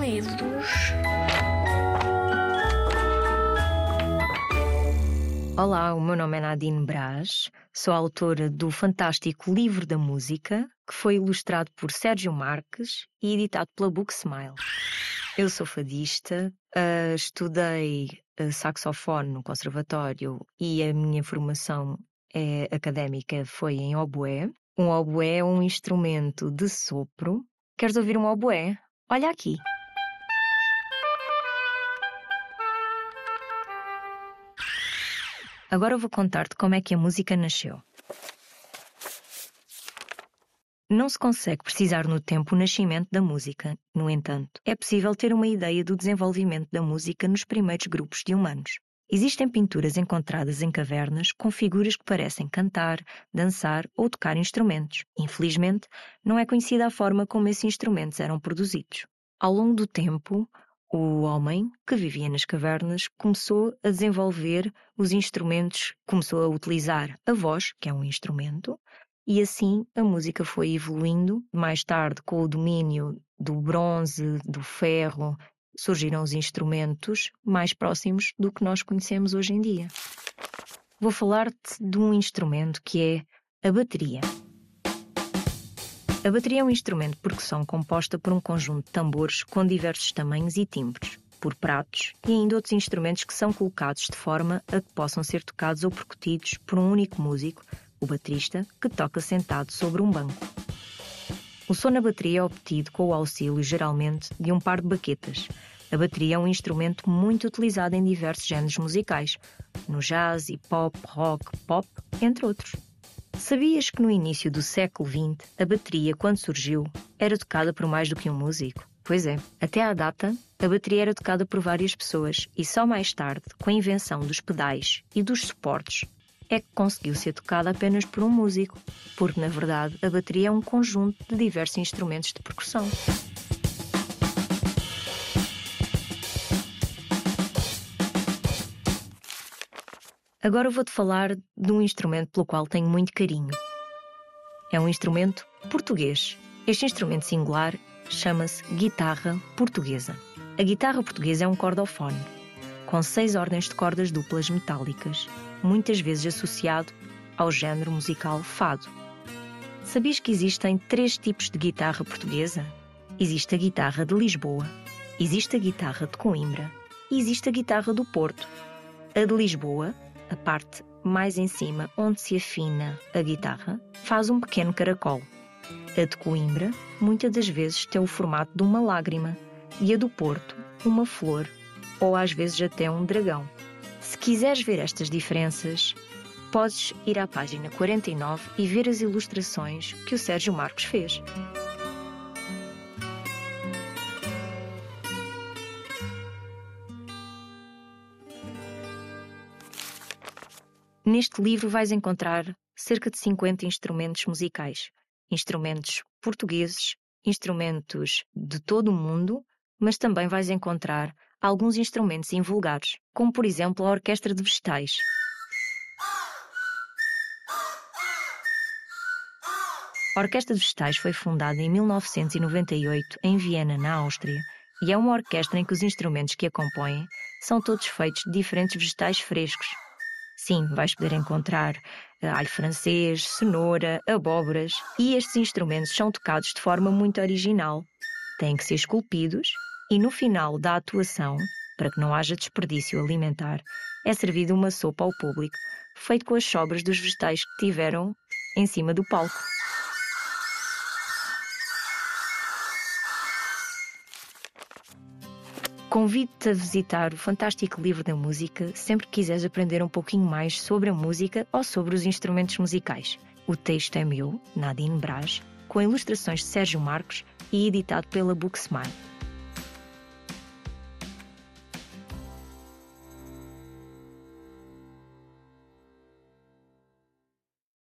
Livros. Olá, o meu nome é Nadine Braz, sou autora do fantástico Livro da Música, que foi ilustrado por Sérgio Marques e editado pela Book Smile. Eu sou fadista, uh, estudei uh, saxofone no conservatório e a minha formação é, académica foi em oboé. Um oboé é um instrumento de sopro. Queres ouvir um oboé? Olha aqui. Agora eu vou contar-te como é que a música nasceu. Não se consegue precisar no tempo o nascimento da música. No entanto, é possível ter uma ideia do desenvolvimento da música nos primeiros grupos de humanos. Existem pinturas encontradas em cavernas com figuras que parecem cantar, dançar ou tocar instrumentos. Infelizmente, não é conhecida a forma como esses instrumentos eram produzidos. Ao longo do tempo, o homem que vivia nas cavernas começou a desenvolver os instrumentos, começou a utilizar a voz, que é um instrumento, e assim a música foi evoluindo. Mais tarde, com o domínio do bronze, do ferro, surgiram os instrumentos mais próximos do que nós conhecemos hoje em dia. Vou falar-te de um instrumento que é a bateria. A bateria é um instrumento de percussão composta por um conjunto de tambores com diversos tamanhos e timbres, por pratos e ainda outros instrumentos que são colocados de forma a que possam ser tocados ou percutidos por um único músico o baterista, que toca sentado sobre um banco. O som na bateria é obtido com o auxílio, geralmente, de um par de baquetas. A bateria é um instrumento muito utilizado em diversos géneros musicais, no jazz, hip hop, rock, pop, entre outros. Sabias que no início do século XX, a bateria, quando surgiu, era tocada por mais do que um músico? Pois é, até à data, a bateria era tocada por várias pessoas e só mais tarde, com a invenção dos pedais e dos suportes, é que conseguiu ser tocada apenas por um músico, porque na verdade a bateria é um conjunto de diversos instrumentos de percussão. Agora vou-te falar de um instrumento pelo qual tenho muito carinho. É um instrumento português. Este instrumento singular chama-se guitarra portuguesa. A guitarra portuguesa é um cordofone, com seis ordens de cordas duplas metálicas muitas vezes associado ao género musical fado. Sabias que existem três tipos de guitarra portuguesa? Existe a guitarra de Lisboa, existe a guitarra de Coimbra e existe a guitarra do Porto. A de Lisboa, a parte mais em cima onde se afina a guitarra, faz um pequeno caracol. A de Coimbra, muitas das vezes, tem o formato de uma lágrima e a do Porto, uma flor ou às vezes até um dragão. Se quiseres ver estas diferenças, podes ir à página 49 e ver as ilustrações que o Sérgio Marcos fez. Neste livro vais encontrar cerca de 50 instrumentos musicais, instrumentos portugueses, instrumentos de todo o mundo, mas também vais encontrar alguns instrumentos invulgares, como por exemplo a orquestra de vegetais. A Orquestra de Vegetais foi fundada em 1998 em Viena, na Áustria, e é uma orquestra em que os instrumentos que a compõem são todos feitos de diferentes vegetais frescos. Sim, vais poder encontrar eh, alho francês, cenoura, abóboras, e estes instrumentos são tocados de forma muito original. Têm que ser esculpidos e no final da atuação, para que não haja desperdício alimentar, é servida uma sopa ao público, feito com as sobras dos vegetais que tiveram em cima do palco. Convido-te a visitar o fantástico livro da música sempre que quiseres aprender um pouquinho mais sobre a música ou sobre os instrumentos musicais. O texto é meu, Nadine Braz, com ilustrações de Sérgio Marcos e editado pela Book Smile.